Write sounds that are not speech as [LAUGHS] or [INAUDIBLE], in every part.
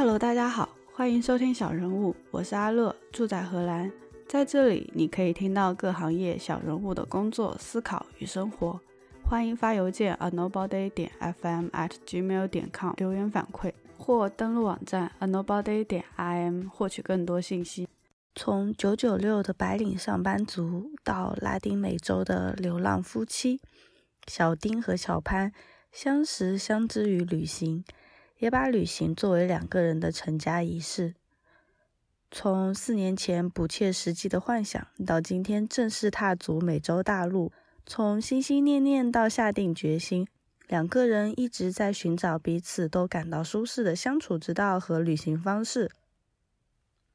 Hello，大家好，欢迎收听小人物，我是阿乐，住在荷兰，在这里你可以听到各行业小人物的工作、思考与生活。欢迎发邮件 a nobody 点 fm at gmail 点 com 留言反馈，或登录网站 a nobody 点 im 获取更多信息。从九九六的白领上班族到拉丁美洲的流浪夫妻，小丁和小潘相识相知于旅行。也把旅行作为两个人的成家仪式。从四年前不切实际的幻想，到今天正式踏足美洲大陆；从心心念念到下定决心，两个人一直在寻找彼此都感到舒适的相处之道和旅行方式。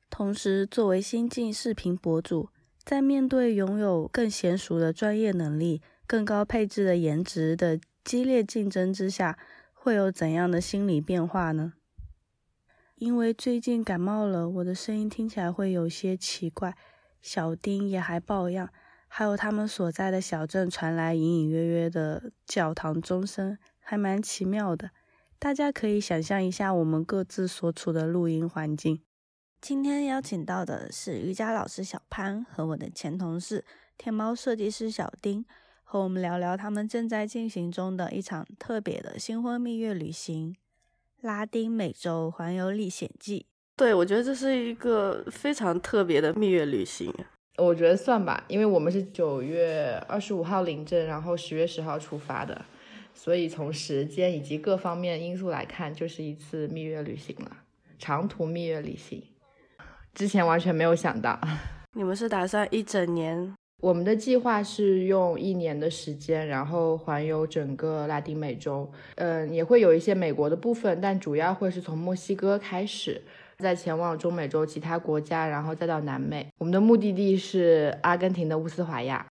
同时，作为新晋视频博主，在面对拥有更娴熟的专业能力、更高配置的颜值的激烈竞争之下，会有怎样的心理变化呢？因为最近感冒了，我的声音听起来会有些奇怪。小丁也还抱恙，还有他们所在的小镇传来隐隐约约的教堂钟声，还蛮奇妙的。大家可以想象一下我们各自所处的录音环境。今天邀请到的是瑜伽老师小潘和我的前同事天猫设计师小丁。和我们聊聊他们正在进行中的一场特别的新婚蜜月旅行——拉丁美洲环游历险记。对，我觉得这是一个非常特别的蜜月旅行。我觉得算吧，因为我们是九月二十五号领证，然后十月十号出发的，所以从时间以及各方面因素来看，就是一次蜜月旅行了，长途蜜月旅行。之前完全没有想到。[LAUGHS] 你们是打算一整年？我们的计划是用一年的时间，然后环游整个拉丁美洲。嗯，也会有一些美国的部分，但主要会是从墨西哥开始，再前往中美洲其他国家，然后再到南美。我们的目的地是阿根廷的乌斯怀亚，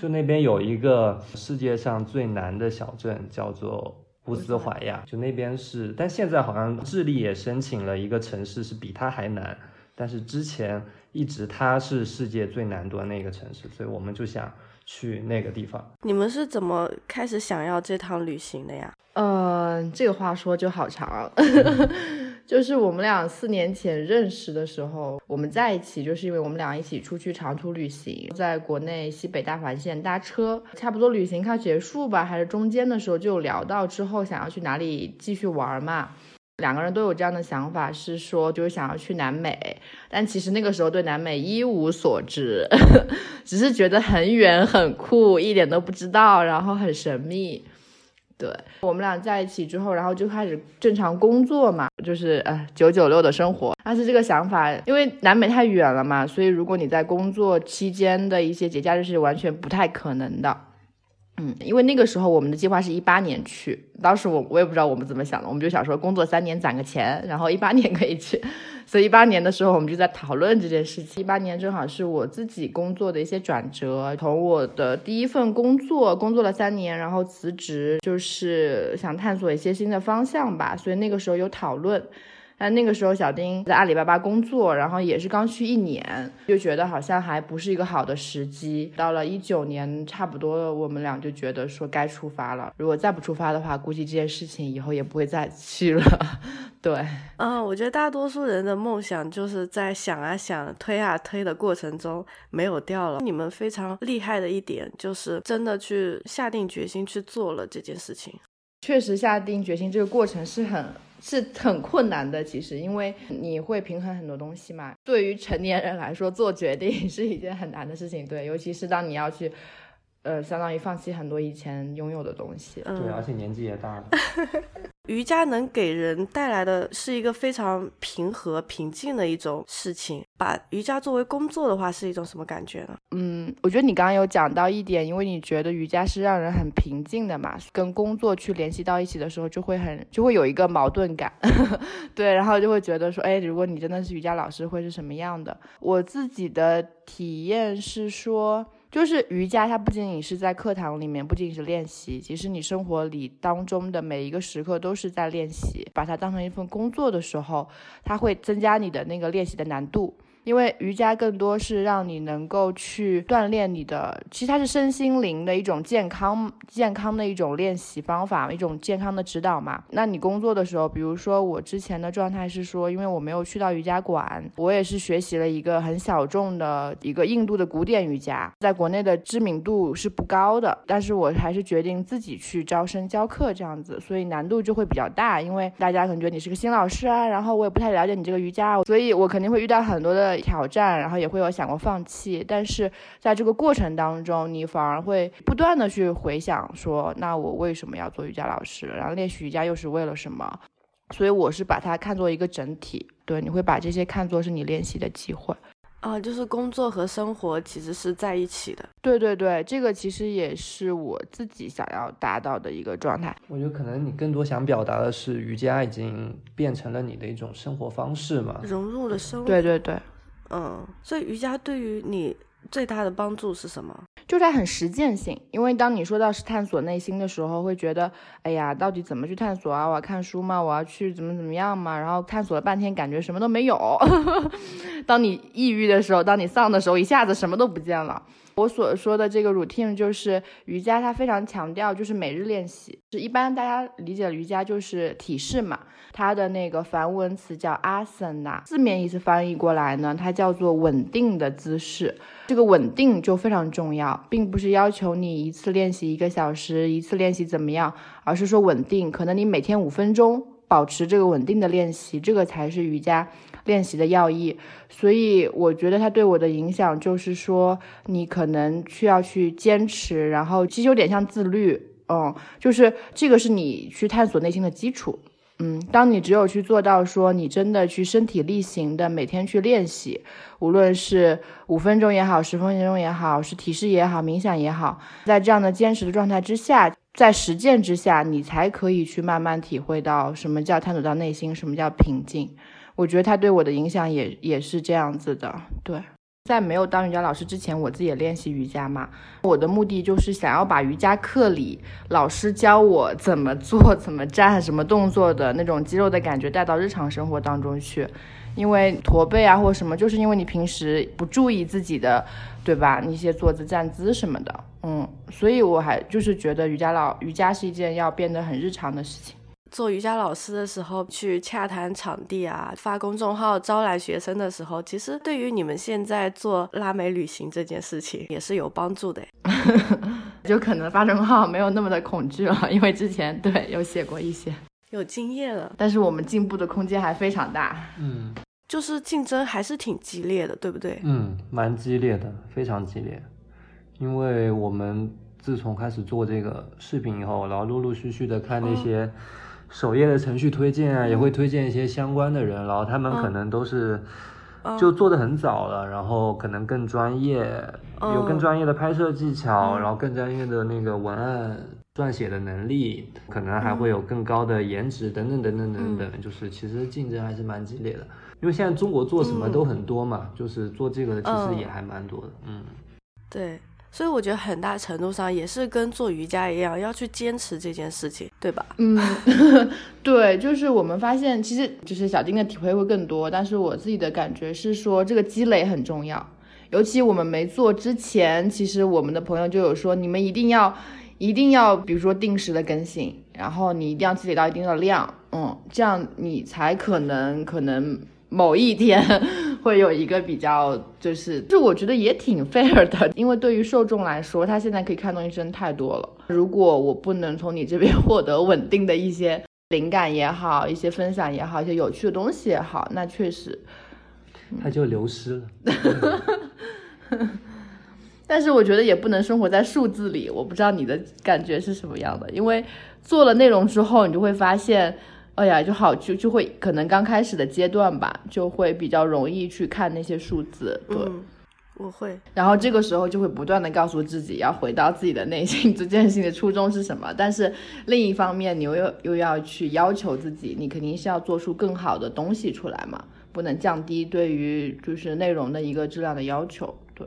就那边有一个世界上最南的小镇，叫做乌斯怀亚。就那边是，但现在好像智利也申请了一个城市，是比它还南。但是之前一直它是世界最南端那个城市，所以我们就想去那个地方。你们是怎么开始想要这趟旅行的呀？嗯，这个话说就好长，[LAUGHS] 就是我们俩四年前认识的时候，我们在一起就是因为我们俩一起出去长途旅行，在国内西北大环线搭车，差不多旅行快结束吧，还是中间的时候就聊到之后想要去哪里继续玩嘛。两个人都有这样的想法，是说就是想要去南美，但其实那个时候对南美一无所知，[LAUGHS] 只是觉得很远很酷，一点都不知道，然后很神秘。对我们俩在一起之后，然后就开始正常工作嘛，就是呃九九六的生活。但是这个想法，因为南美太远了嘛，所以如果你在工作期间的一些节假日是完全不太可能的。嗯，因为那个时候我们的计划是一八年去，当时我我也不知道我们怎么想的，我们就想说工作三年攒个钱，然后一八年可以去，所以一八年的时候我们就在讨论这件事情。一八年正好是我自己工作的一些转折，从我的第一份工作工作了三年，然后辞职，就是想探索一些新的方向吧，所以那个时候有讨论。但那个时候，小丁在阿里巴巴工作，然后也是刚去一年，就觉得好像还不是一个好的时机。到了一九年，差不多我们俩就觉得说该出发了。如果再不出发的话，估计这件事情以后也不会再去了。对，嗯，[LAUGHS] 我觉得大多数人的梦想就是在想啊想、推啊推的过程中没有掉了。你们非常厉害的一点就是真的去下定决心去做了这件事情。确实下定决心这个过程是很。是很困难的，其实，因为你会平衡很多东西嘛。对于成年人来说，做决定 [LAUGHS] 是一件很难的事情，对，尤其是当你要去，呃，相当于放弃很多以前拥有的东西。对，而且年纪也大了。[LAUGHS] 瑜伽能给人带来的是一个非常平和、平静的一种事情。把瑜伽作为工作的话，是一种什么感觉呢？嗯，我觉得你刚刚有讲到一点，因为你觉得瑜伽是让人很平静的嘛，跟工作去联系到一起的时候，就会很就会有一个矛盾感。[LAUGHS] 对，然后就会觉得说，哎，如果你真的是瑜伽老师，会是什么样的？我自己的体验是说。就是瑜伽，它不仅仅是在课堂里面，不仅仅是练习，其实你生活里当中的每一个时刻都是在练习。把它当成一份工作的时候，它会增加你的那个练习的难度。因为瑜伽更多是让你能够去锻炼你的，其实它是身心灵的一种健康、健康的一种练习方法，一种健康的指导嘛。那你工作的时候，比如说我之前的状态是说，因为我没有去到瑜伽馆，我也是学习了一个很小众的一个印度的古典瑜伽，在国内的知名度是不高的，但是我还是决定自己去招生教课这样子，所以难度就会比较大，因为大家可能觉得你是个新老师啊，然后我也不太了解你这个瑜伽，所以我肯定会遇到很多的。挑战，然后也会有想过放弃，但是在这个过程当中，你反而会不断的去回想，说那我为什么要做瑜伽老师？然后练习瑜伽又是为了什么？所以我是把它看作一个整体，对，你会把这些看作是你练习的机会。啊，就是工作和生活其实是在一起的。对对对，这个其实也是我自己想要达到的一个状态。我觉得可能你更多想表达的是，瑜伽已经变成了你的一种生活方式嘛，融入了生活。对对对。嗯，所以瑜伽对于你最大的帮助是什么？就它很实践性，因为当你说到是探索内心的时候，会觉得，哎呀，到底怎么去探索啊？我要看书吗？我要去怎么怎么样吗？然后探索了半天，感觉什么都没有。[LAUGHS] 当你抑郁的时候，当你丧的时候，一下子什么都不见了。我所说的这个 routine 就是瑜伽，它非常强调就是每日练习。是一般大家理解的瑜伽就是体式嘛，它的那个梵文词叫 asana，字面意思翻译过来呢，它叫做稳定的姿势。这个稳定就非常重要，并不是要求你一次练习一个小时，一次练习怎么样，而是说稳定，可能你每天五分钟保持这个稳定的练习，这个才是瑜伽。练习的要义，所以我觉得它对我的影响就是说，你可能需要去坚持，然后其实有点像自律，嗯，就是这个是你去探索内心的基础，嗯，当你只有去做到说你真的去身体力行的每天去练习，无论是五分钟也好，十分钟也好，是体式也好，冥想也好，在这样的坚持的状态之下，在实践之下，你才可以去慢慢体会到什么叫探索到内心，什么叫平静。我觉得他对我的影响也也是这样子的。对，在没有当瑜伽老师之前，我自己也练习瑜伽嘛。我的目的就是想要把瑜伽课里老师教我怎么做、[LAUGHS] 怎么站、什么动作的那种肌肉的感觉带到日常生活当中去。因为驼背啊或什么，就是因为你平时不注意自己的，对吧？那些坐姿、站姿什么的，嗯，所以我还就是觉得瑜伽老瑜伽是一件要变得很日常的事情。做瑜伽老师的时候，去洽谈场地啊，发公众号招揽学生的时候，其实对于你们现在做拉美旅行这件事情也是有帮助的。[LAUGHS] 就可能发公众号没有那么的恐惧了，[LAUGHS] 因为之前对有写过一些，有经验了。但是我们进步的空间还非常大。嗯，就是竞争还是挺激烈的，对不对？嗯，蛮激烈的，非常激烈。因为我们自从开始做这个视频以后，然后陆陆续续的看那些。首页的程序推荐啊，也会推荐一些相关的人，然后他们可能都是就做的很早了，然后可能更专业，有更专业的拍摄技巧，然后更专业的那个文案撰写的能力，可能还会有更高的颜值等等等等等等，就是其实竞争还是蛮激烈的，因为现在中国做什么都很多嘛，就是做这个的其实也还蛮多的，嗯，对。所以我觉得很大程度上也是跟做瑜伽一样，要去坚持这件事情，对吧？嗯，[LAUGHS] 对，就是我们发现，其实就是小丁的体会会更多，但是我自己的感觉是说，这个积累很重要。尤其我们没做之前，其实我们的朋友就有说，你们一定要，一定要，比如说定时的更新，然后你一定要积累到一定的量，嗯，这样你才可能可能。某一天 [LAUGHS] 会有一个比较，就是就我觉得也挺 fair 的，因为对于受众来说，他现在可以看东西真太多了。如果我不能从你这边获得稳定的一些灵感也好，一些分享也好，一些有趣的东西也好，那确实他就流失了。[LAUGHS] 但是我觉得也不能生活在数字里，我不知道你的感觉是什么样的，因为做了内容之后，你就会发现。哎呀，就好就就会可能刚开始的阶段吧，就会比较容易去看那些数字。对，我会。然后这个时候就会不断的告诉自己要回到自己的内心，这件事情的初衷是什么。但是另一方面，你又又要去要求自己，你肯定是要做出更好的东西出来嘛，不能降低对于就是内容的一个质量的要求。对，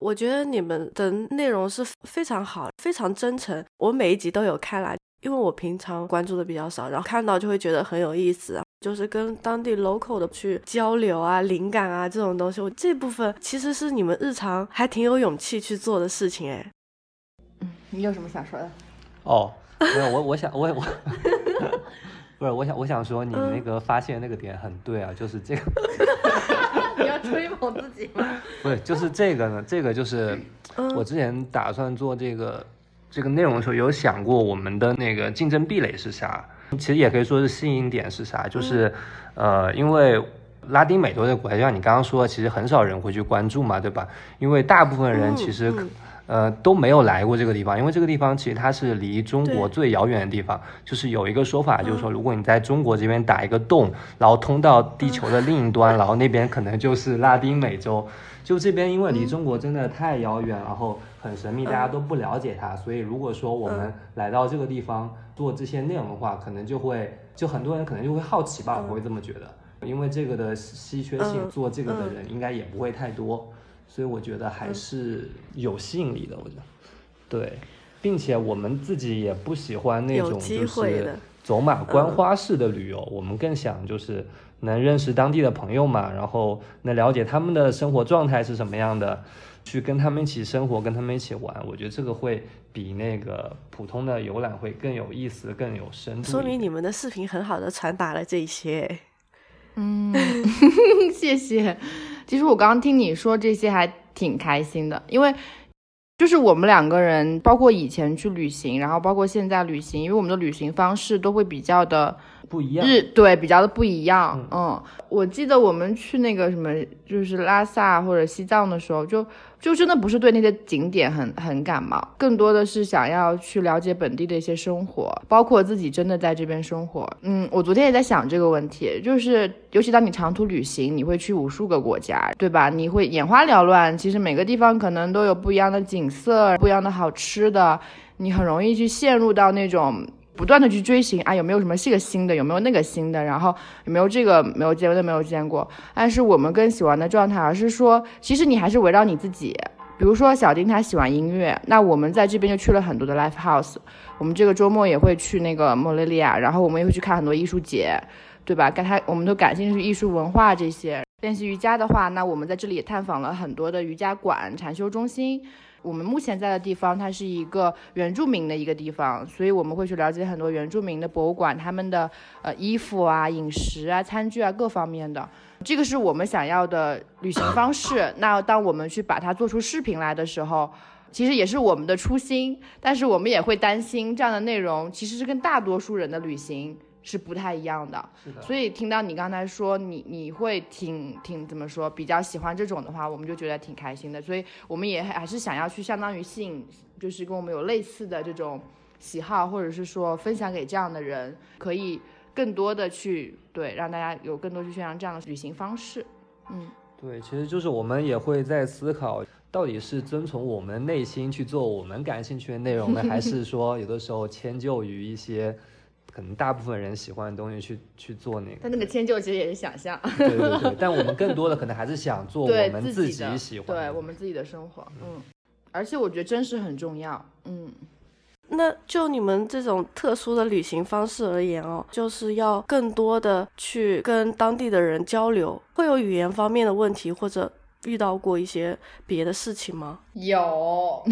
我觉得你们的内容是非常好，非常真诚，我每一集都有看来。因为我平常关注的比较少，然后看到就会觉得很有意思，就是跟当地 local 的去交流啊、灵感啊这种东西，我这部分其实是你们日常还挺有勇气去做的事情哎。嗯，你有什么想说的？哦，没有，我我想我我 [LAUGHS] 不是我想我想说你那个发现那个点很对啊，就是这个。[LAUGHS] 你要吹捧自己吗？不是，就是这个呢，这个就是我之前打算做这个这个内容的时候有想过我们的那个竞争壁垒是啥。其实也可以说是吸引点是啥，就是，呃，因为拉丁美洲的国家，就像你刚刚说，其实很少人会去关注嘛，对吧？因为大部分人其实，呃，都没有来过这个地方，因为这个地方其实它是离中国最遥远的地方。就是有一个说法，就是说，如果你在中国这边打一个洞，然后通到地球的另一端，然后那边可能就是拉丁美洲。就这边因为离中国真的太遥远，然后很神秘，大家都不了解它，所以如果说我们来到这个地方。做这些内容的话，可能就会就很多人可能就会好奇吧，我会这么觉得，因为这个的稀缺性，做这个的人应该也不会太多，所以我觉得还是有吸引力的。我觉得，对，并且我们自己也不喜欢那种就是走马观花式的旅游，我们更想就是能认识当地的朋友嘛，然后能了解他们的生活状态是什么样的。去跟他们一起生活，跟他们一起玩，我觉得这个会比那个普通的游览会更有意思，更有深度。说明你们的视频很好的传达了这些。嗯，[LAUGHS] 谢谢。其实我刚刚听你说这些还挺开心的，因为就是我们两个人，包括以前去旅行，然后包括现在旅行，因为我们的旅行方式都会比较的。不一样，日对比较的不一样。嗯，我记得我们去那个什么，就是拉萨或者西藏的时候，就就真的不是对那些景点很很感冒，更多的是想要去了解本地的一些生活，包括自己真的在这边生活。嗯，我昨天也在想这个问题，就是尤其当你长途旅行，你会去无数个国家，对吧？你会眼花缭乱，其实每个地方可能都有不一样的景色，不一样的好吃的，你很容易去陷入到那种。不断的去追寻啊，有没有什么这个新的，有没有那个新的，然后有没有这个没有见过的没有见过。但是我们更喜欢的状态，而是说，其实你还是围绕你自己。比如说小丁他喜欢音乐，那我们在这边就去了很多的 live house。我们这个周末也会去那个莫雷利亚，然后我们也会去看很多艺术节，对吧？跟他我们都感兴趣艺术文化这些。练习瑜伽的话，那我们在这里也探访了很多的瑜伽馆、禅修中心。我们目前在的地方，它是一个原住民的一个地方，所以我们会去了解很多原住民的博物馆，他们的呃衣服啊、饮食啊、餐具啊各方面的，这个是我们想要的旅行方式。那当我们去把它做出视频来的时候，其实也是我们的初心，但是我们也会担心这样的内容其实是跟大多数人的旅行。是不太一样的，是的。所以听到你刚才说你你会挺挺怎么说，比较喜欢这种的话，我们就觉得挺开心的。所以我们也还是想要去相当于吸引，就是跟我们有类似的这种喜好，或者是说分享给这样的人，可以更多的去对让大家有更多去宣扬这样的旅行方式。嗯，对，其实就是我们也会在思考，到底是遵从我们内心去做我们感兴趣的内容呢，[LAUGHS] 还是说有的时候迁就于一些。可能大部分人喜欢的东西去去做那个，但那个迁就其实也是想象。对对对，但我们更多的可能还是想做 [LAUGHS] 我们自己喜欢，对我们自己的生活。嗯，而且我觉得真实很重要。嗯，那就你们这种特殊的旅行方式而言哦，就是要更多的去跟当地的人交流，会有语言方面的问题，或者遇到过一些别的事情吗？有。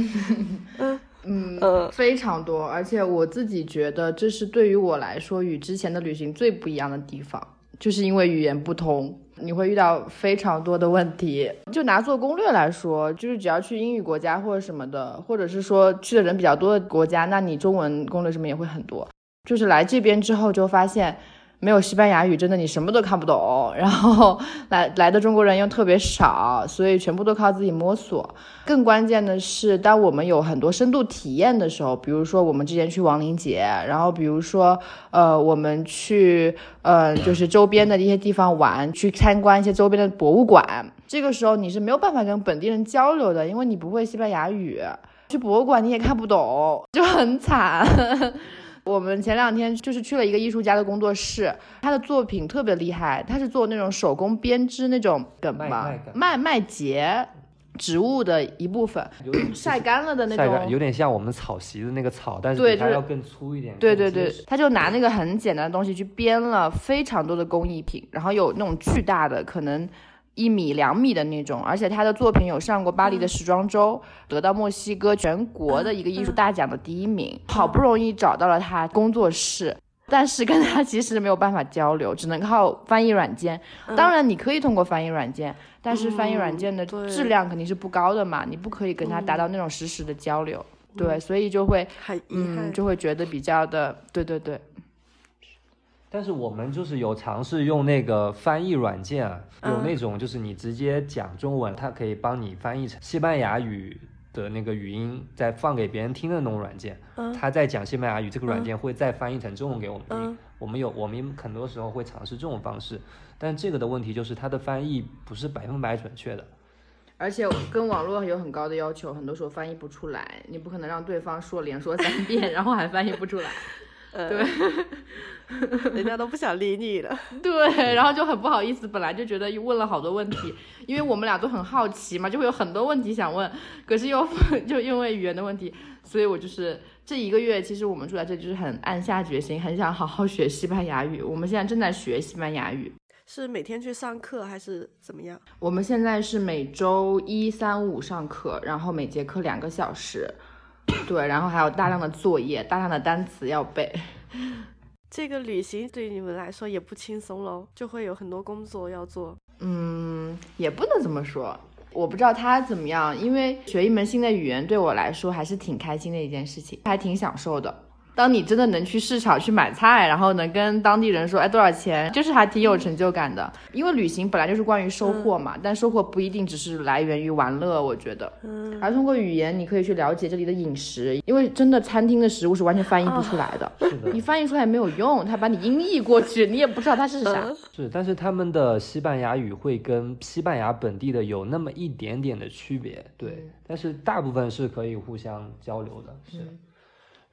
嗯。[LAUGHS] 嗯非常多，而且我自己觉得这是对于我来说与之前的旅行最不一样的地方，就是因为语言不通，你会遇到非常多的问题。就拿做攻略来说，就是只要去英语国家或者什么的，或者是说去的人比较多的国家，那你中文攻略什么也会很多。就是来这边之后就发现。没有西班牙语，真的你什么都看不懂。然后来来的中国人又特别少，所以全部都靠自己摸索。更关键的是，当我们有很多深度体验的时候，比如说我们之前去亡灵节，然后比如说呃我们去呃就是周边的一些地方玩，去参观一些周边的博物馆，这个时候你是没有办法跟本地人交流的，因为你不会西班牙语。去博物馆你也看不懂，就很惨。我们前两天就是去了一个艺术家的工作室，他的作品特别厉害，他是做那种手工编织那种梗嘛，麦麦结，植物的一部分，有点晒干了的那，种。有点像我们草席的那个草，但是它要更粗一点。对对对他就拿那个很简单的东西去编了非常多的工艺品，然后有那种巨大的，可能一米两米的那种，而且他的作品有上过巴黎的时装周，得到墨西哥全国的一个艺术大奖的第一名。好不容易找到了他工作室。但是跟他其实没有办法交流，只能靠翻译软件。当然，你可以通过翻译软件，但是翻译软件的质量肯定是不高的嘛，你不可以跟他达到那种实时的交流。对，所以就会嗯，就会觉得比较的，对对对，但是我们就是有尝试用那个翻译软件啊，有嗯那种就是你直接讲中文，它可以帮你翻译成西班牙语的那个语音，再放给别人听的那种软件。嗯它在讲西班牙语，这个软件会再翻译成中文给我们听。嗯我们有，我们很多时候会尝试这种方式，但这个的问题就是它的翻译不是百分百准确的。而且跟网络有很高的要求，很多时候翻译不出来，你不可能让对方说连说三遍，[LAUGHS] 然后还翻译不出来。对，[LAUGHS] 人家都不想理你了。[LAUGHS] 对，然后就很不好意思，本来就觉得问了好多问题，因为我们俩都很好奇嘛，就会有很多问题想问，可是又 [LAUGHS] 就因为语言的问题，所以我就是这一个月，其实我们住在这就是很暗下决心，很想好好学西班牙语。我们现在正在学西班牙语。是每天去上课还是怎么样？我们现在是每周一、三、五上课，然后每节课两个小时，对，然后还有大量的作业、大量的单词要背。[LAUGHS] 这个旅行对于你们来说也不轻松喽，就会有很多工作要做。嗯，也不能这么说。我不知道他怎么样，因为学一门新的语言对我来说还是挺开心的一件事情，还挺享受的。当你真的能去市场去买菜，然后能跟当地人说，哎，多少钱，就是还挺有成就感的。因为旅行本来就是关于收获嘛，但收获不一定只是来源于玩乐，我觉得。嗯，而通过语言，你可以去了解这里的饮食，因为真的餐厅的食物是完全翻译不出来的，[LAUGHS] 是的。你，翻译出来没有用，他把你音译过去，你也不知道它是啥。嗯。是，但是他们的西班牙语会跟西班牙本地的有那么一点点的区别，对，但是大部分是可以互相交流的，是。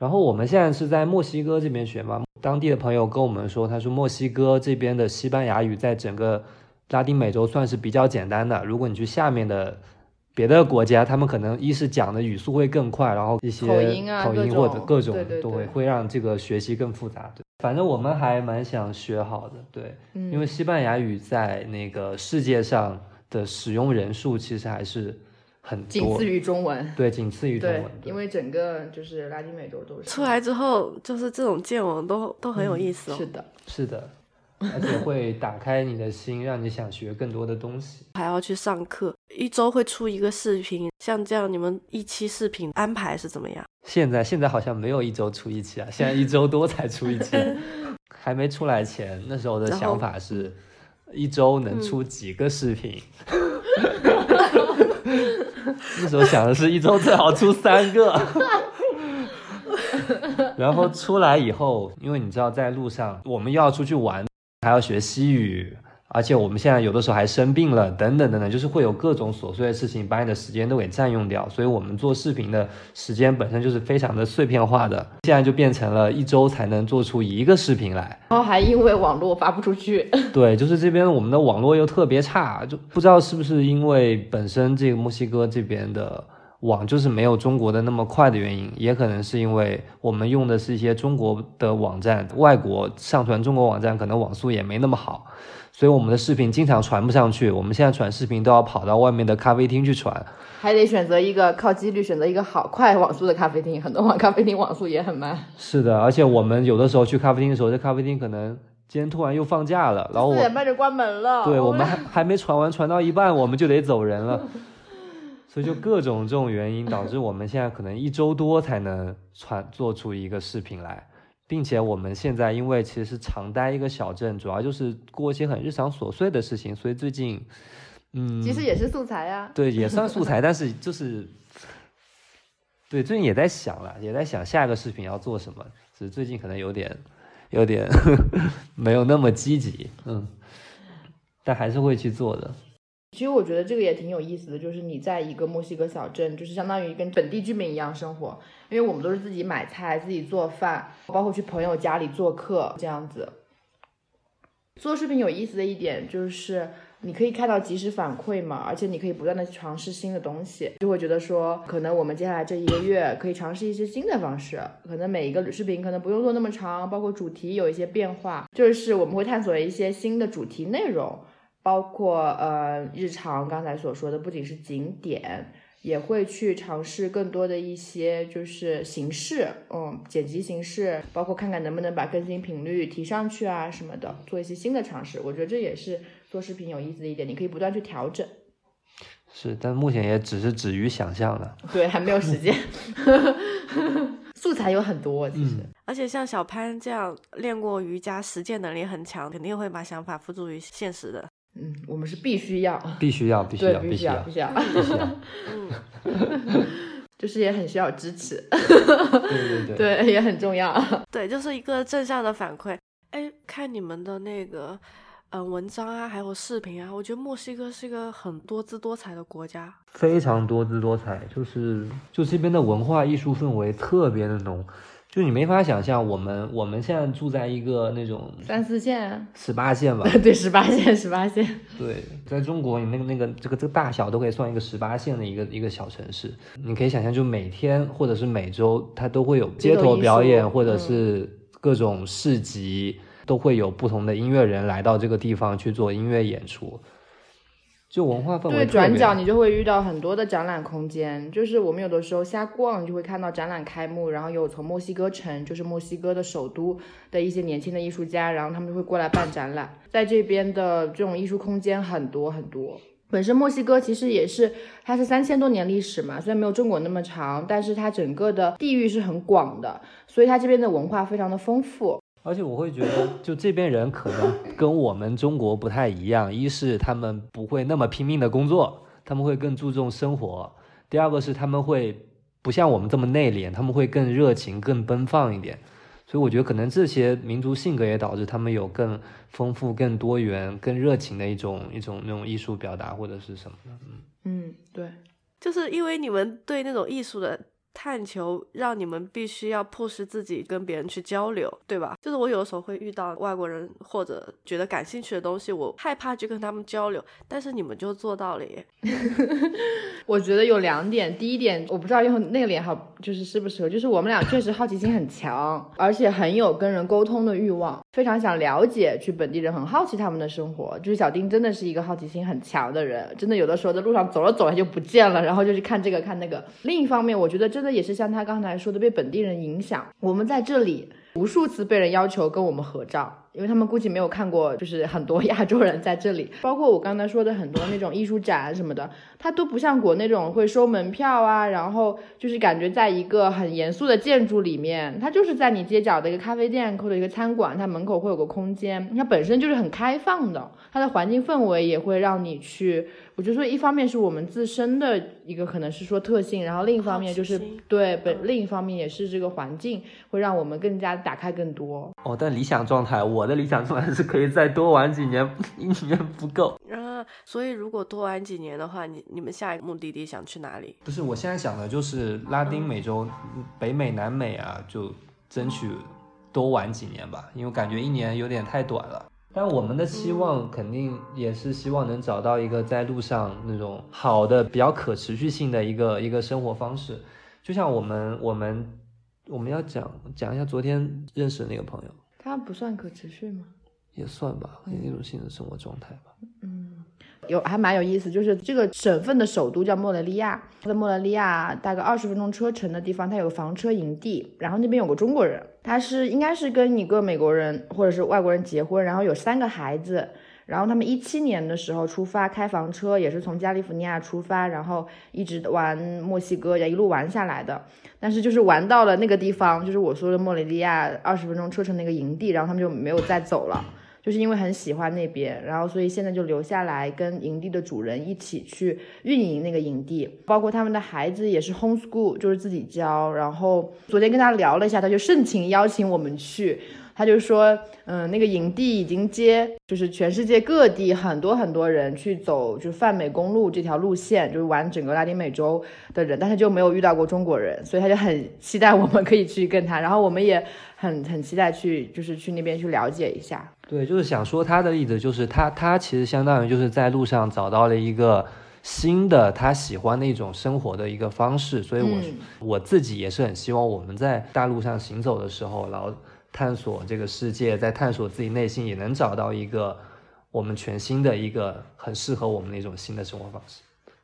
然后我们现在是在墨西哥这边学嘛，当地的朋友跟我们说，他说墨西哥这边的西班牙语在整个拉丁美洲算是比较简单的，如果你去下面的。别的国家，他们可能一是讲的语速会更快，然后一些口音啊各口音或者种各种都会对会让这个学习更复杂。对，反正我们还蛮想学好的，对，嗯因为西班牙语在那个世界上的使用人数其实还是很多仅次，于中文。对，仅次于中文，，对因为整个就是拉丁美洲都是出来之后，就是这种见闻都都很有意思哦。是的，是的，而且会打开你的心，[LAUGHS] 让你想学更多的东西。还要去上课，一周会出一个视频，像这样你们一期视频安排是怎么样？现在现在好像没有一周出一期啊，现在一周多才出一期。[LAUGHS] 还没出来前，那时候的想法是，一周能出几个视频。[LAUGHS] [LAUGHS] 那时候想的是一周最好出三个。[LAUGHS] 然后出来以后，因为你知道，在路上我们又要出去玩，还要学西语，而且我们现在有的时候还生病了，等等等等，就是会有各种琐碎的事情把你的时间都给占用掉，所以我们做视频的时间本身就是非常的碎片化的，现在就变成了一周才能做出一个视频来。然后还因为网络发不出去，[LAUGHS] 对，就是这边我们的网络又特别差，就不知道是不是因为本身这个墨西哥这边的网就是没有中国的那么快的原因，也可能是因为我们用的是一些中国的网站，外国上传中国网站可能网速也没那么好，所以我们的视频经常传不上去。我们现在传视频都要跑到外面的咖啡厅去传，还得选择一个靠几率选择一个好快网速的咖啡厅，很多网咖啡厅网速也很慢，是的，而且我们有的时候去咖啡厅的时候，这咖啡厅可能今天突然又放假了，然后我四点半就关门了。对我们还还没传完，传到一半我们就得走人了，[LAUGHS] 所以就各种这种原因导致我们现在可能一周多才能传做出一个视频来，并且我们现在因为其实是常待一个小镇，主要就是过一些很日常琐碎的事情，所以最近，嗯，其实也是素材呀。对也算素材，但是就是。对，最近也在想了，也在想下一个视频要做什么，只是最近可能有点，有点 [LAUGHS] 没有那么积极，嗯，但还是会去做的。其实我觉得这个也挺有意思的，就是你在一个墨西哥小镇，就是相当于跟本地居民一样生活，因为我们都是自己买菜、自己做饭，包括去朋友家里做客这样子。做视频有意思的一点就是，你可以看到及时反馈嘛，而且你可以不断的尝试新的东西，就会觉得说，可能我们接下来这一个月可以尝试一些新的方式，可能每一个视频可能不用做那么长，包括主题有一些变化，就是我们会探索一些新的主题内容，包括呃日常刚才所说的，不仅是景点。也会去尝试更多的一些就是形式，嗯，剪辑形式，包括看看能不能把更新频率提上去啊什么的，做一些新的尝试。我觉得这也是做视频有意思的一点，你可以不断去调整。是，但目前也只是止于想象了。[LAUGHS] 对，还没有实践。[LAUGHS] 素材有很多，其实。而且像小潘这样练过瑜伽、实践能力很强，肯定会把想法付诸于现实的。嗯，我们是必须要，必须要，必须要，必须要，必须要，必须要。嗯，就是也很需要支持。对对对，对 [LAUGHS] 也很重要。[LAUGHS] 对，就是一个正向的反馈。哎，看你们的那个，嗯，文章啊，还有视频啊，我觉得墨西哥是一个很多姿多彩的国家。非常多姿多彩，就是就这边的文化艺术氛围特别的浓。就你没法想象，我们我们现在住在一个那种三四线、十八线吧？[LAUGHS] 对，十八线，十八线。对，在中国，你那个那个这个这个大小都可以算一个十八线的一个一个小城市。你可以想象，就每天或者是每周，它都会有街头表演，或者是各种市集，都会有不同的音乐人来到这个地方去做音乐演出。就文化氛围对，转角你就会遇到很多的展览空间。就是我们有的时候瞎逛，就会看到展览开幕，然后有从墨西哥城，就是墨西哥的首都的一些年轻的艺术家，然后他们就会过来办展览。在这边的这种艺术空间很多很多。本身墨西哥其实也是，它是三千多年历史嘛，虽然没有中国那么长，但是它整个的地域是很广的，所以它这边的文化非常的丰富。而且我会觉得，就这边人可能跟我们中国不太一样。一是他们不会那么拼命的工作，他们会更注重生活；第二个是他们会不像我们这么内敛，他们会更热情、更奔放一点。所以我觉得可能这些民族性格也导致他们有更丰富、更多元、更热情的一种一种那种艺术表达或者是什么的。嗯嗯，对，就是因为你们对那种艺术的。探求让你们必须要迫使自己跟别人去交流，对吧？就是我有的时候会遇到外国人或者觉得感兴趣的东西，我害怕去跟他们交流，但是你们就做到了耶。[LAUGHS] 我觉得有两点，第一点我不知道用内敛好就是适不适合，就是我们俩确实好奇心很强，而且很有跟人沟通的欲望，非常想了解去本地人，很好奇他们的生活。就是小丁真的是一个好奇心很强的人，真的有的时候在路上走着走着就不见了，然后就去看这个看那个。另一方面，我觉得真。那也是像他刚才说的，被本地人影响。我们在这里无数次被人要求跟我们合照。因为他们估计没有看过，就是很多 [LAUGHS] 亚洲人在这里，包括我刚才说的很多那种艺术展什么的，它都不像国那种会收门票啊，然后就是感觉在一个很严肃的建筑里面，它就是在你街角的一个咖啡店或者一个餐馆，它门口会有个空间，它本身就是很开放的，它的环境氛围也会让你去，我就说一方面是我们自身的一个可能是说特性，然后另一方面就是对本另一方面也是这个环境会让我们更加打开更多。哦，但理想状态我。我的理想状态是可以再多玩几年，[LAUGHS] 一年不够。啊，所以如果多玩几年的话，你你们下一个目的地想去哪里？不是，我现在想的就是拉丁美洲、北美、南美啊，就争取多玩几年吧，因为感觉一年有点太短了。但我们的期望肯定也是希望能找到一个在路上那种好的、比较可持续性的一个一个生活方式。就像我们我们我们要讲讲一下昨天认识的那个朋友。它不算可持续吗？也算吧，一种新的生活状态吧。嗯，有还蛮有意思，就是这个省份的首都叫莫德利亚，在莫德利亚大概二十分钟车程的地方，它有个房车营地，然后那边有个中国人，他是应该是跟一个美国人或者是外国人结婚，然后有三个孩子。然后他们一七年的时候出发开房车，也是从加利福尼亚出发，然后一直玩墨西哥，一路玩下来的。但是就是玩到了那个地方，就是我说的莫雷利亚二十分钟车程那个营地，然后他们就没有再走了，就是因为很喜欢那边，然后所以现在就留下来跟营地的主人一起去运营那个营地，包括他们的孩子也是 home school，就是自己教。然后昨天跟他聊了一下，他就盛情邀请我们去。他就说，嗯，那个营地已经接，就是全世界各地很多很多人去走，就是泛美公路这条路线，就是玩整个拉丁美洲的人，但是就没有遇到过中国人，所以他就很期待我们可以去跟他，然后我们也很很期待去，就是去那边去了解一下。对，就是想说他的例子，就是他他其实相当于就是在路上找到了一个新的他喜欢的一种生活的一个方式，所以我、嗯我自己也是很希望我们在大路上行走的时候，然后探索这个世界，在探索自己内心，也能找到一个我们全新的一个很适合我们的一种新的生活方式，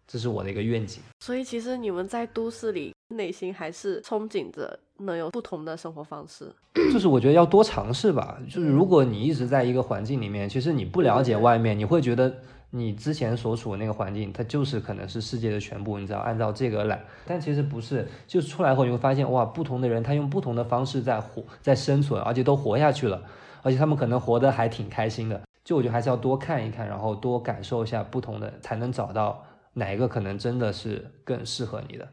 这是我的一个愿景。所以其实你们在都市里内心还是憧憬着能有不同的生活方式。[CLEARS THROAT] 就是我觉得要多尝试吧。就是如果你一直在一个环境里面，其实你不了解外面，你会觉得你之前所处的那个环境，它就是可能是世界的全部，你只要按照这个来。但其实不是，就出来后你会发现，哇，不同的人他用不同的方式在活，在生存，而且都活下去了，而且他们可能活得还挺开心的。就我觉得还是要多看一看，然后多感受一下不同的，才能找到哪一个可能真的是更适合你的。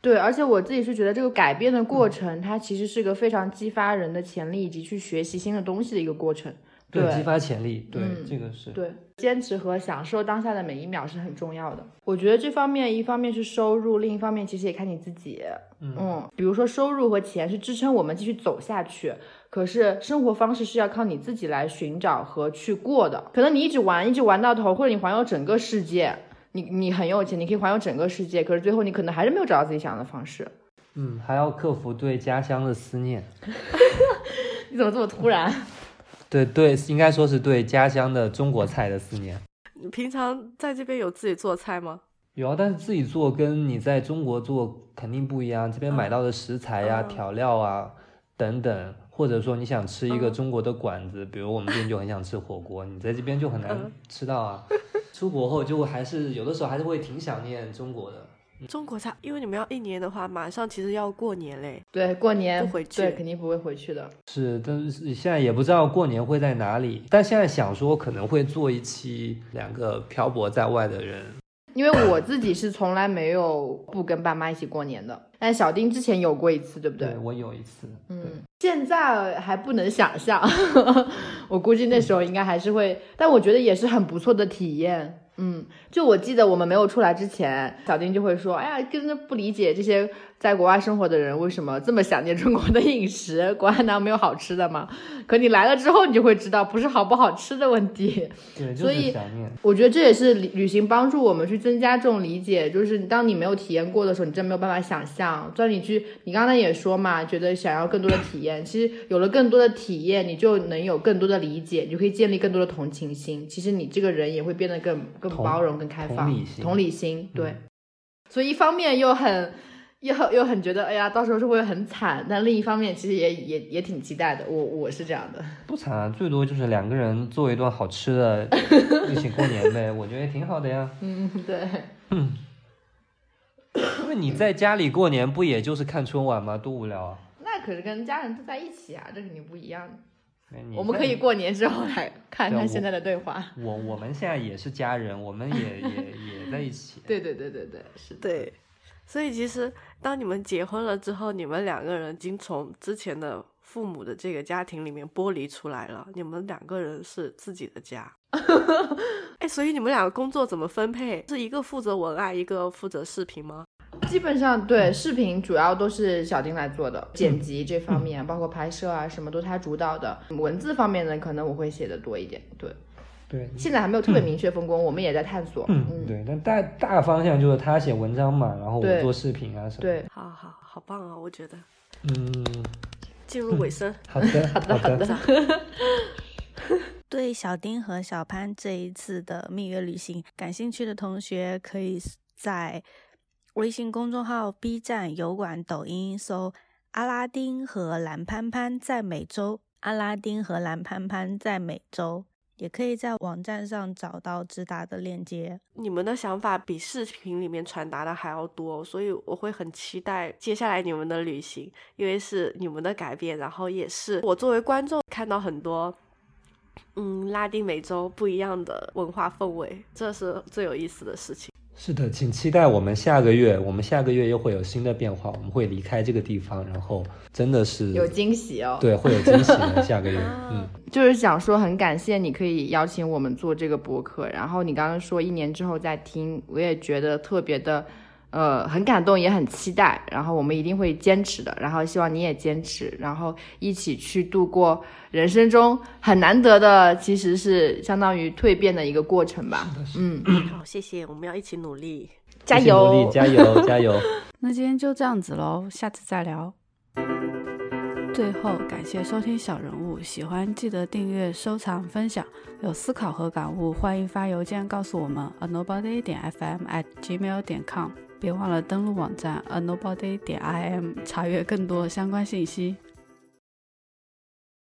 对，而且我自己是觉得这个改变的过程，它其实是个非常激发人的潜力以及去学习新的东西的一个过程。对激发潜力，对，嗯这个是。对，坚持和享受当下的每一秒是很重要的。我觉得这方面，一方面是收入，另一方面其实也看你自己。嗯比如说收入和钱是支撑我们继续走下去，可是生活方式是要靠你自己来寻找和去过的。可能你一直玩，一直玩到头，或者你环游整个世界，你你很有钱，你可以环游整个世界，可是最后你可能还是没有找到自己想要的方式。嗯，还要克服对家乡的思念。[LAUGHS] 你怎么这么突然？对对，应该说是对家乡的中国菜的思念。你平常在这边有自己做菜吗？有啊，但是自己做跟你在中国做肯定不一样。这边买到的食材呀、嗯调料啊等等，或者说你想吃一个嗯中国的馆子，比如我们这边就很想吃火锅，你在这边就很难嗯吃到啊。[LAUGHS] 出国后就还是有的时候还是会挺想念中国的。中国菜，因为你们要一年的话，马上其实要过年嘞。对，过年不回去对，肯定不会回去的。是，但是现在也不知道过年会在哪里，但现在想说可能会做一期两个漂泊在外的人因为我自己是从来没有不跟爸妈一起过年的，[LAUGHS] 但小丁之前有过一次，对不对？我有一次，嗯，现在还不能想象，[LAUGHS] 我估计那时候应该还是会，但我觉得也是很不错的体验。嗯，就我记得我们没有出来之前，小丁就会说：“哎呀，真的不理解这些在国外生活的人为什么这么想念中国的饮食，国外难道没有好吃的吗？”可你来了之后，你就会知道，不是好不好吃的问题，对，[LAUGHS] 所以。我觉得这也是旅旅行帮助我们去增加这种理解，就是当你没有体验过的时候，你真没有办法想象。虽然你去，你刚才也说嘛，觉得想要更多的体验，其实有了更多的体验，你就能有更多的理解，你就可以建立更多的同情心。其实你这个人也会变得更更包容、更开放、同理心同理心对。嗯所以一方面又很。又又很觉得，哎呀，到时候是会很惨，但另一方面，其实也也也挺期待的。我我是这样的，不惨啊，最多就是两个人做一顿好吃的，[LAUGHS] 一起过年呗，我觉得也挺好的呀。嗯，对。因为你在家里过年不也就是看春晚吗？多无聊啊！那可是跟家人都在一起啊，这肯定不一样。我们可以过年之后来看看现在的对话。我我们现在也是家人，我们也也也在一起。[LAUGHS] 对对对对对，是的。对，所以其实当你们结婚了之后，你们两个人已经从之前的父母的这个家庭里面剥离出来了，你们两个人是自己的家。[LAUGHS] 哎，所以你们两个工作怎么分配？是一个负责文案，一个负责视频吗？基本上对视频主要都是小丁来做的，剪辑这方面，包括拍摄啊，什么都他主导的。文字方面呢，可能我会写的多一点。对，对，现在还没有特别明确分工，我们也在探索。嗯，嗯，对，但大大方向就是他写文章嘛，然后我对做视频啊什么。，对，好好好棒啊！我觉得嗯，进入尾声，[LAUGHS] 好的，好的，好的。[LAUGHS] 对小丁和小潘这一次的蜜月旅行感兴趣的同学，可以在微信公众号、B 站、油管、抖音搜“阿拉丁和蓝潘潘在美洲”，阿拉丁和蓝潘潘在美洲，也可以在网站上找到直达的链接。你们的想法比视频里面传达的还要多，所以我会很期待接下来你们的旅行，因为是你们的改变，然后也是我作为观众看到很多，嗯，拉丁美洲不一样的文化氛围，这是最有意思的事情。是的，请期待我们下个月，我们下个月又会有新的变化，我们会离开这个地方，然后真的是有惊喜哦。对，会有惊喜的。[LAUGHS] 下个月，嗯，就是想说很感谢你可以邀请我们做这个博客，然后你刚刚说一年之后再听，我也觉得特别的。呃，很感动，也很期待，然后我们一定会坚持的，然后希望你也坚持，然后一起去度过人生中很难得的，其实是相当于蜕变的一个过程吧。嗯，好，谢谢，我们要一起努力，[LAUGHS] 加油，加油，加油。[LAUGHS] 那今天就这样子喽，下次再聊。最后，感谢收听小人物，喜欢记得订阅、收藏、分享。有思考和感悟，欢迎发邮件告诉我们，a nobody 点 fm at gmail 点 com。别忘了登录网站 a nobody 点 im 查阅更多相关信息。